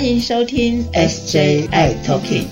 欢迎收听 SJI Talking。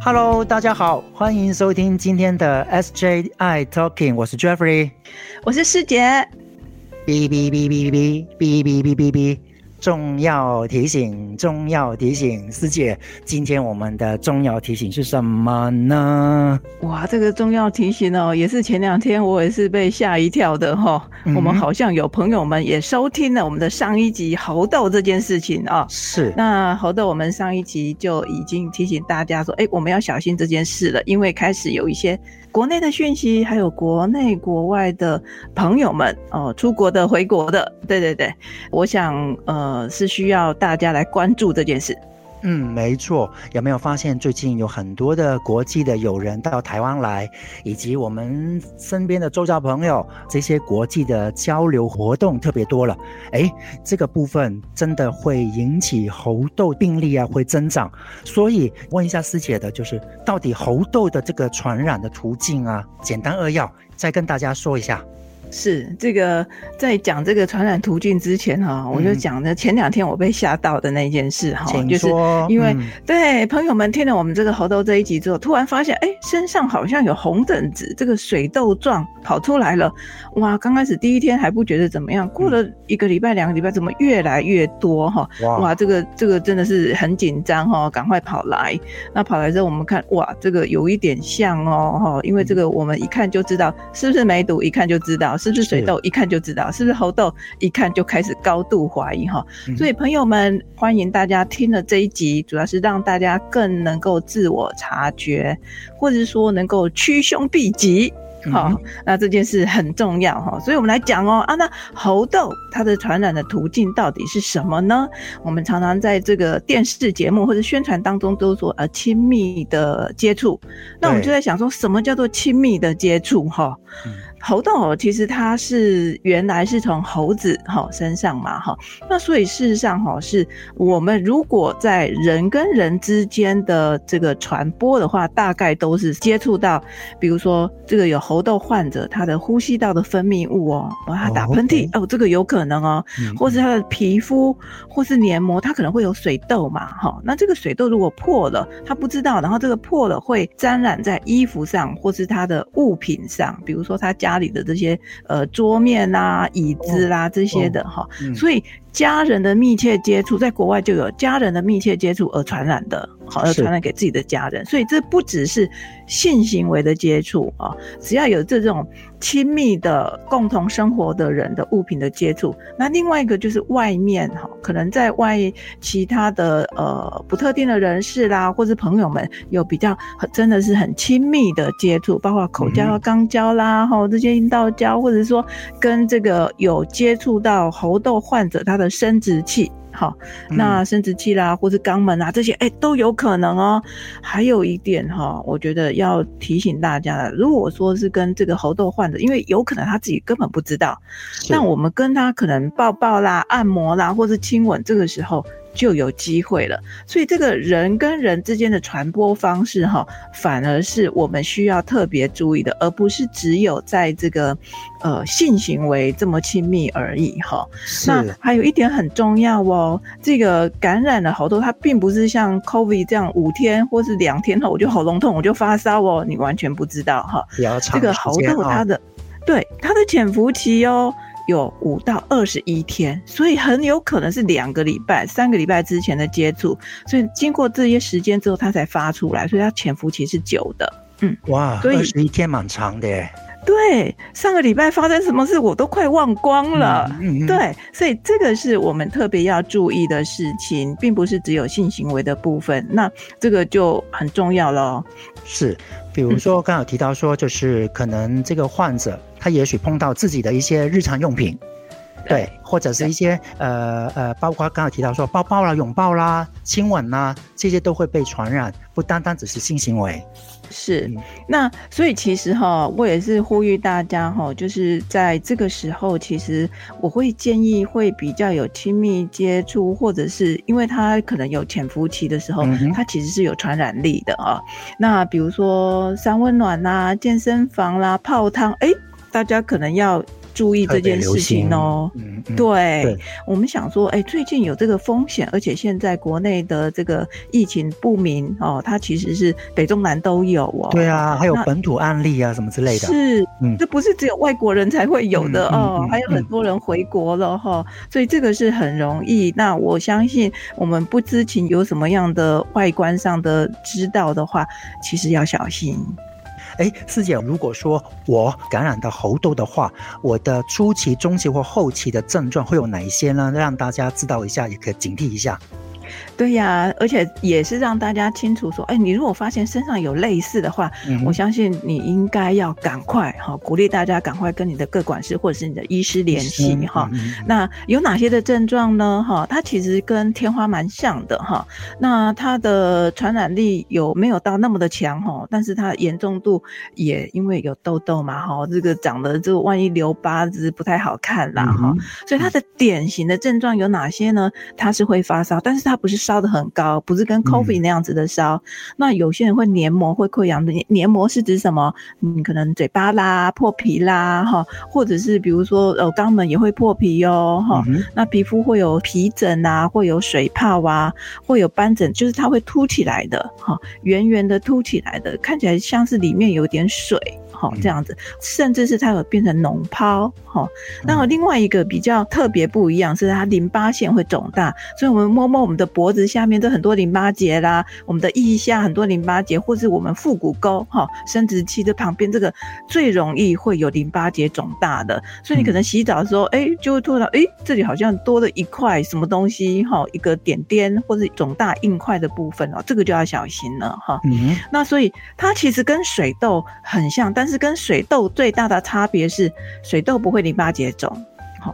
Hello，大家好，欢迎收听今天的 SJI Talking，我是 Jeffrey，我是师姐。哔哔哔哔哔哔哔哔哔哔。重要提醒，重要提醒，师姐，今天我们的重要提醒是什么呢？哇，这个重要提醒哦，也是前两天我也是被吓一跳的哈。我们好像有朋友们也收听了我们的上一集猴痘这件事情啊。是。那猴痘，我们上一集就已经提醒大家说，哎，我们要小心这件事了，因为开始有一些。国内的讯息，还有国内国外的朋友们哦，出国的、回国的，对对对，我想呃呃是需要大家来关注这件事。嗯，没错。有没有发现最近有很多的国际的友人到台湾来，以及我们身边的周遭朋友，这些国际的交流活动特别多了。哎，这个部分真的会引起猴痘病例啊会增长。所以问一下师姐的，就是到底猴痘的这个传染的途径啊，简单扼要再跟大家说一下。是这个，在讲这个传染途径之前哈，我就讲的前两天我被吓到的那件事哈，就是因为对朋友们听了我们这个猴痘这一集之后，突然发现哎，身上好像有红疹子，这个水痘状跑出来了。哇，刚开始第一天还不觉得怎么样，过了一个礼拜、两个礼拜，怎么越来越多哈？哇，这个这个真的是很紧张哈，赶快跑来。那跑来之后，我们看哇，这个有一点像哦哈，因为这个我们一看就知道是不是梅毒，一看就知道。是不是水痘？一看就知道是不是猴痘，一看就开始高度怀疑哈。所以朋友们，欢迎大家听了这一集，主要是让大家更能够自我察觉，或者说能够趋凶避吉。好，那这件事很重要哈，所以我们来讲哦啊，那猴痘它的传染的途径到底是什么呢？我们常常在这个电视节目或者宣传当中都说呃亲密的接触，那我们就在想说什么叫做亲密的接触哈？猴痘其实它是原来是从猴子哈身上嘛哈，那所以事实上哈是我们如果在人跟人之间的这个传播的话，大概都是接触到，比如说这个有猴痘患者他的呼吸道的分泌物哦，他打喷嚏哦，这个有可能哦，或是他的皮肤或是黏膜，他可能会有水痘嘛哈，那这个水痘如果破了，他不知道，然后这个破了会沾染在衣服上或是他的物品上，比如说他家。家里的这些呃桌面啦、椅子啦这些的哈，所以家人的密切接触，在国外就有家人的密切接触而传染的。好，而传染给自己的家人，所以这不只是性行为的接触啊，只要有这种亲密的共同生活的人的物品的接触，那另外一个就是外面哈，可能在外其他的呃不特定的人士啦，或是朋友们有比较真的是很亲密的接触，包括口交、肛交啦，哈这些阴道交，或者说跟这个有接触到猴痘患者他的生殖器。好，那生殖器啦，或是肛门啊，这些哎都有可能哦。还有一点哈，我觉得要提醒大家的，如果说是跟这个猴痘患者，因为有可能他自己根本不知道，那我们跟他可能抱抱啦、按摩啦，或是亲吻，这个时候。就有机会了，所以这个人跟人之间的传播方式，哈，反而是我们需要特别注意的，而不是只有在这个呃性行为这么亲密而已，哈。那还有一点很重要哦，这个感染了喉头，它并不是像 COVID 这样五天或是两天后我就喉咙痛，我就发烧哦，你完全不知道哈。这个猴痘它的对它的潜伏期哦。有五到二十一天，所以很有可能是两个礼拜、三个礼拜之前的接触，所以经过这些时间之后，它才发出来，所以它潜伏期是久的。嗯，哇，二十一天蛮长的。对，上个礼拜发生什么事我都快忘光了。嗯对，所以这个是我们特别要注意的事情，并不是只有性行为的部分，那这个就很重要了。是，比如说刚好提到说，就是可能这个患者他也许碰到自己的一些日常用品，对，或者是一些呃呃，包括刚刚提到说抱抱啦、拥抱啦、亲吻啦，这些都会被传染，不单单只是性行为。是，那所以其实哈，我也是呼吁大家哈，就是在这个时候，其实我会建议会比较有亲密接触，或者是因为他可能有潜伏期的时候，他其实是有传染力的啊。那比如说三温暖啦、健身房啦、泡汤，哎。大家可能要。注意这件事情哦，嗯，对，我们想说，哎，最近有这个风险，而且现在国内的这个疫情不明哦，它其实是北中南都有哦。对啊，还有本土案例啊，什么之类的。是，嗯，这不是只有外国人才会有的哦，还有很多人回国了哈，所以这个是很容易。那我相信，我们不知情有什么样的外观上的知道的话，其实要小心。哎，师姐，如果说我感染到猴痘的话，我的初期、中期或后期的症状会有哪一些呢？让大家知道一下，也可以警惕一下。对呀，而且也是让大家清楚说，哎，你如果发现身上有类似的话，我相信你应该要赶快哈，鼓励大家赶快跟你的各管师或者是你的医师联系哈。那有哪些的症状呢？哈，它其实跟天花蛮像的哈。那它的传染力有没有到那么的强哈？但是它严重度也因为有痘痘嘛哈，这个长得就万一留疤子不太好看啦哈。所以它的典型的症状有哪些呢？它是会发烧，但是它不是烧的很高，不是跟 coffee 那样子的烧。那有些人会黏膜会溃疡的，黏膜是指什么？嗯，可能嘴巴啦、破皮啦，哈，或者是比如说呃肛门也会破皮哦，哈。那皮肤会有皮疹啊，会有水泡啊，会有斑疹，就是它会凸起来的，哈，圆圆的凸起来的，看起来像是里面有点水。好，这样子，甚至是它有变成脓泡，哈。那么另外一个比较特别不一样，是它淋巴腺会肿大，所以我们摸摸我们的脖子下面都很多淋巴结啦，我们的腋下很多淋巴结，或是我们腹股沟哈生殖器的旁边这个最容易会有淋巴结肿大的，所以你可能洗澡的时候，哎，就会突然哎，这里好像多了一块什么东西哈，一个点点或者肿大硬块的部分哦，这个就要小心了哈。嗯，那所以它其实跟水痘很像，但但是跟水痘最大的差别是，水痘不会淋巴结肿。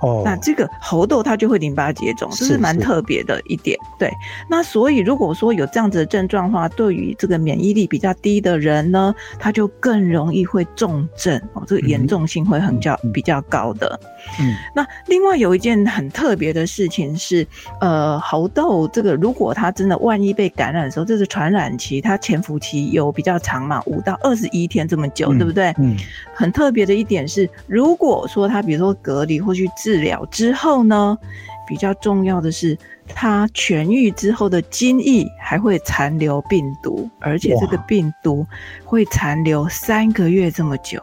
哦，那这个猴痘它就会淋巴结肿，这是蛮特别的一点。对，那所以如果说有这样子的症状的话，对于这个免疫力比较低的人呢，他就更容易会重症哦，这个严重性会很较比较高的。嗯，那另外有一件很特别的事情是，呃，猴痘这个如果它真的万一被感染的时候，这是传染期，它潜伏期有比较长嘛，五到二十一天这么久，对不对？嗯，很特别的一点是，如果说他比如说隔离或去治疗之后呢，比较重要的是，它痊愈之后的精液还会残留病毒，而且这个病毒会残留三个月这么久。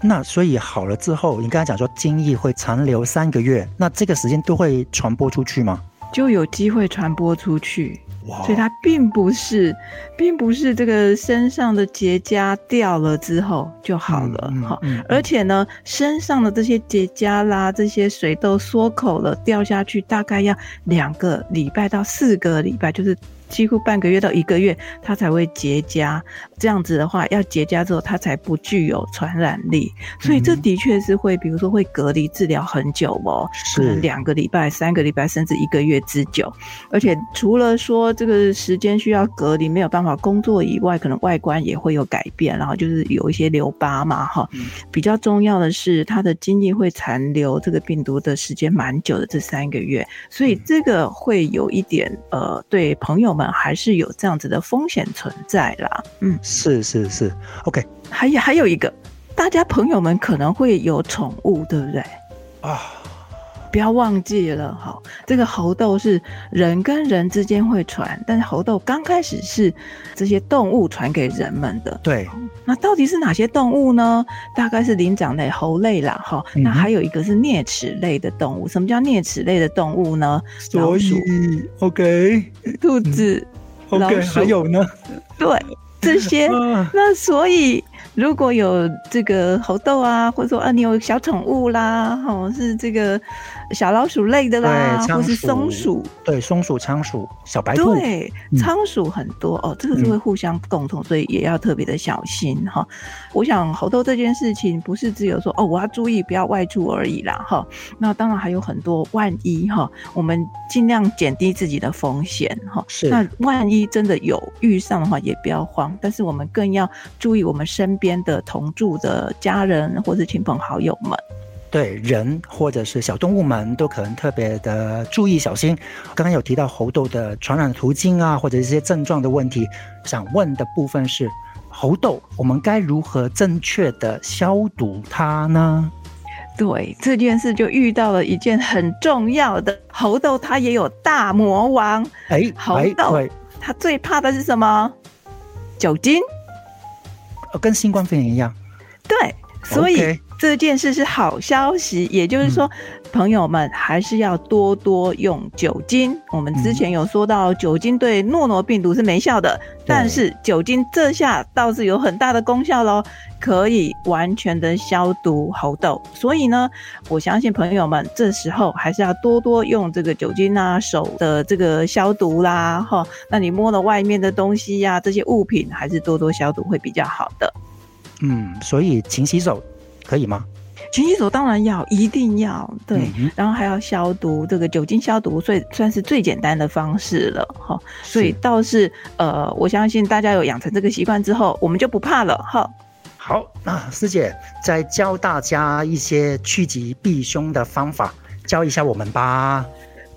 那所以好了之后，你刚才讲说精液会残留三个月，那这个时间都会传播出去吗？就有机会传播出去。所以它并不是，并不是这个身上的结痂掉了之后就好了哈，而且呢，身上的这些结痂啦，这些水痘缩口了掉下去，大概要两个礼拜到四个礼拜，就是。几乎半个月到一个月，它才会结痂。这样子的话，要结痂之后，它才不具有传染力。所以这的确是会，比如说会隔离治疗很久哦，可能两个礼拜、三个礼拜，甚至一个月之久。而且除了说这个时间需要隔离，没有办法工作以外，可能外观也会有改变，然后就是有一些留疤嘛，哈。比较重要的是，它的精液会残留这个病毒的时间蛮久的，这三个月。所以这个会有一点呃，对朋友。们还是有这样子的风险存在啦，嗯，是是是，OK，还有还有一个，大家朋友们可能会有宠物，对不对？啊。不要忘记了哈，这个猴痘是人跟人之间会传，但是猴痘刚开始是这些动物传给人们的。对，那到底是哪些动物呢？大概是灵长类猴类啦，哈。那还有一个是啮齿类的动物。什么叫啮齿类的动物呢？老鼠。OK。兔子。OK。还有呢？对，这些。那所以。如果有这个猴痘啊，或者说啊，你有小宠物啦，哈，是这个小老鼠类的啦，或是松鼠，对，松鼠、仓鼠、小白兔，对，仓鼠很多哦，这个是会互相共同，所以也要特别的小心哈。我想猴痘这件事情不是只有说哦，我要注意不要外出而已啦，哈。那当然还有很多万一哈，我们尽量减低自己的风险哈。是，那万一真的有遇上的话，也不要慌，但是我们更要注意我们身边。边的同住的家人或者亲朋好友们，对人或者是小动物们都可能特别的注意小心。刚刚有提到猴痘的传染途径啊，或者一些症状的问题，想问的部分是，猴痘，我们该如何正确的消毒它呢？对这件事，就遇到了一件很重要的猴痘，它也有大魔王。哎，猴痘，它最怕的是什么？酒精。跟新冠肺炎一样。对，所以。这件事是好消息，也就是说，朋友们还是要多多用酒精。我们之前有说到，酒精对诺诺病毒是没效的，但是酒精这下倒是有很大的功效喽，可以完全的消毒喉痘。所以呢，我相信朋友们这时候还是要多多用这个酒精啊，手的这个消毒啦，哈，那你摸了外面的东西呀，这些物品还是多多消毒会比较好的。嗯，所以勤洗手。可以吗？勤洗手当然要，一定要对，然后还要消毒，这个酒精消毒，所以算是最简单的方式了哈。所以倒是呃，我相信大家有养成这个习惯之后，我们就不怕了哈。好，那师姐再教大家一些趋吉避凶的方法，教一下我们吧。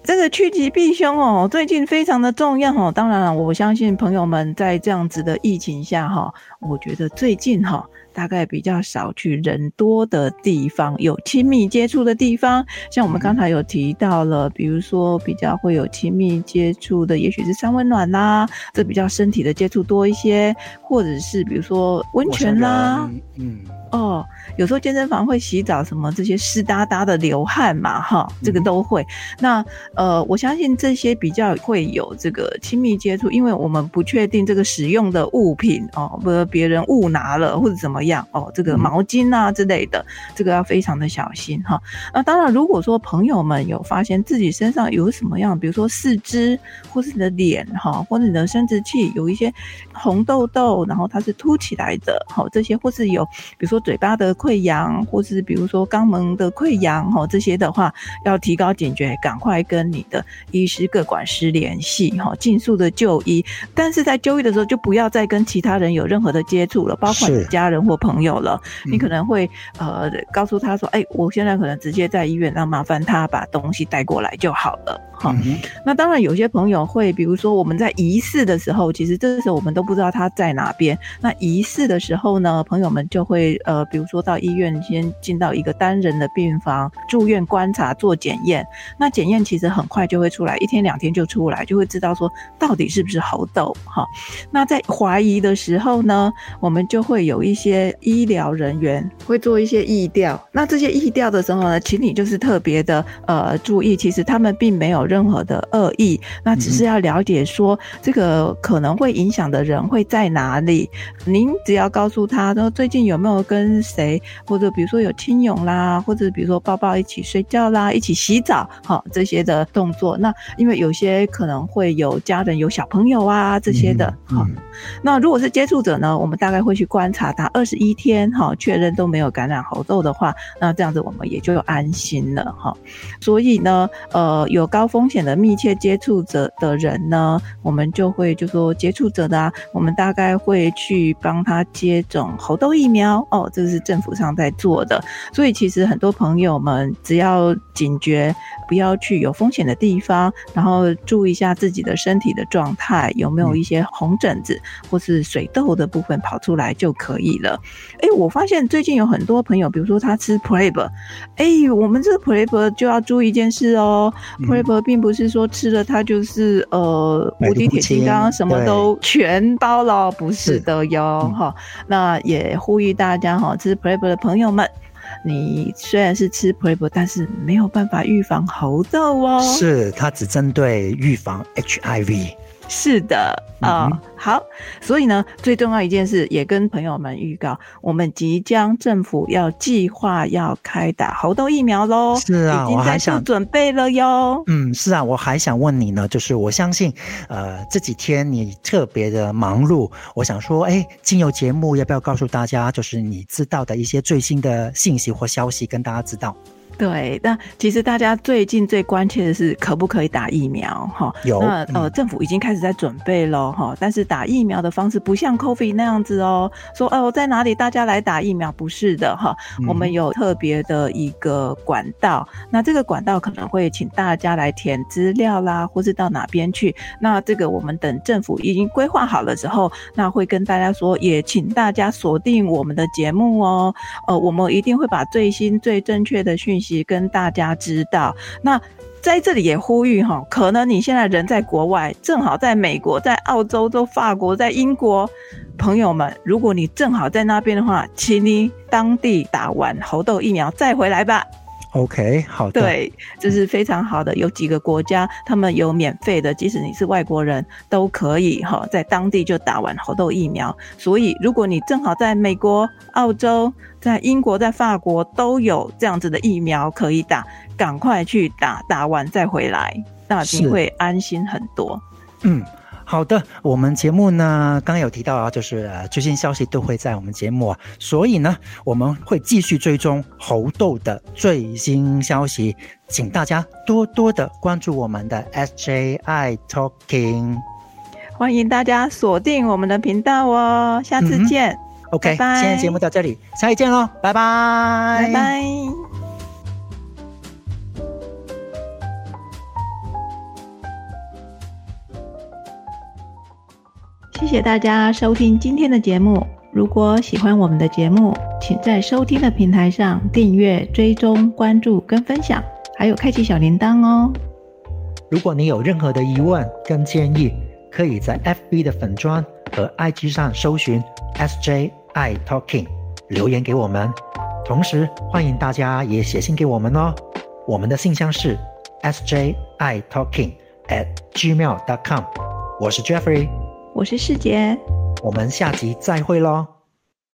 这个趋吉避凶哦，最近非常的重要哦。当然了，我相信朋友们在这样子的疫情下哈，我觉得最近哈。大概比较少去人多的地方，有亲密接触的地方，像我们刚才有提到了，比如说比较会有亲密接触的，也许是三温暖啦，这比较身体的接触多一些，或者是比如说温泉啦，嗯。哦，有时候健身房会洗澡，什么这些湿哒哒的流汗嘛，哈，这个都会。那呃，我相信这些比较会有这个亲密接触，因为我们不确定这个使用的物品哦，不，别人误拿了或者怎么样哦，这个毛巾啊之类的，这个要非常的小心哈。那当然，如果说朋友们有发现自己身上有什么样，比如说四肢或是你的脸哈，或者你的生殖器有一些红痘痘，然后它是凸起来的，好，这些或是有比如说。嘴巴的溃疡，或是比如说肛门的溃疡，哈，这些的话要提高警觉，赶快跟你的医师、各管师联系，哈，尽速的就医。但是在就医的时候，就不要再跟其他人有任何的接触了，包括你家人或朋友了。你可能会呃告诉他说：“哎，我现在可能直接在医院，那麻烦他把东西带过来就好了。”好，那当然有些朋友会，比如说我们在仪式的时候，其实这个时候我们都不知道他在哪边。那仪式的时候呢，朋友们就会呃，比如说到医院先进到一个单人的病房住院观察做检验。那检验其实很快就会出来，一天两天就出来，就会知道说到底是不是猴痘。哈，那在怀疑的时候呢，我们就会有一些医疗人员会做一些疫调。那这些疫调的时候呢，请你就是特别的呃注意，其实他们并没有。任何的恶意，那只是要了解说这个可能会影响的人会在哪里。您只要告诉他说最近有没有跟谁，或者比如说有亲友啦，或者比如说抱抱一起睡觉啦，一起洗澡，好这些的动作。那因为有些可能会有家人有小朋友啊这些的，好。那如果是接触者呢，我们大概会去观察他二十一天，哈，确认都没有感染猴痘的话，那这样子我们也就安心了，哈。所以呢，呃，有高。风险的密切接触者的人呢，我们就会就说接触者的啊，我们大概会去帮他接种猴痘疫苗哦，这是政府上在做的。所以其实很多朋友们只要警觉，不要去有风险的地方，然后注意一下自己的身体的状态，有没有一些红疹子或是水痘的部分跑出来就可以了。哎，我发现最近有很多朋友，比如说他吃 Prep，哎，我们这个 Prep 就要注意一件事哦，Prep。并不是说吃了它就是呃无敌铁金刚什么都全包了，不是的哟哈。那也呼吁大家哈，吃 Prep 的朋友们，你虽然是吃 Prep，但是没有办法预防猴痘哦。是它只针对预防 HIV。是的啊，好，所以呢，最重要一件事也跟朋友们预告，我们即将政府要计划要开打猴痘疫苗喽。是啊，我还想准备了哟。嗯，是啊，我还想问你呢，就是我相信，呃，这几天你特别的忙碌，我想说，哎，今有节目要不要告诉大家，就是你知道的一些最新的信息或消息，跟大家知道。对，那其实大家最近最关切的是可不可以打疫苗哈？有，那呃，政府已经开始在准备了哈。但是打疫苗的方式不像 COVID 那样子哦，说哦在哪里大家来打疫苗，不是的哈。我们有特别的一个管道，那这个管道可能会请大家来填资料啦，或是到哪边去。那这个我们等政府已经规划好了之后，那会跟大家说，也请大家锁定我们的节目哦。呃，我们一定会把最新最正确的讯息。跟大家知道，那在这里也呼吁哈，可能你现在人在国外，正好在美国、在澳洲、在法国、在英国，朋友们，如果你正好在那边的话，请你当地打完猴痘疫苗再回来吧。OK，好的，对，这是非常好的。有几个国家，他们有免费的，即使你是外国人都可以哈，在当地就打完猴痘疫苗。所以，如果你正好在美国、澳洲、在英国、在法国都有这样子的疫苗可以打，赶快去打，打完再回来，那你会安心很多。嗯。好的，我们节目呢，刚刚有提到啊，就是最新消息都会在我们节目啊，所以呢，我们会继续追踪猴痘的最新消息，请大家多多的关注我们的 SJI Talking，欢迎大家锁定我们的频道哦，下次见，OK，今天节目到这里，下次见喽，拜拜，拜拜。谢大家收听今天的节目。如果喜欢我们的节目，请在收听的平台上订阅、追踪、关注跟分享，还有开启小铃铛哦。如果你有任何的疑问跟建议，可以在 FB 的粉砖和 IG 上搜寻 SJI Talking 留言给我们。同时，欢迎大家也写信给我们哦。我们的信箱是 SJI Talking at gmail.com。我是 Jeffrey。我是世杰，我们下集再会喽。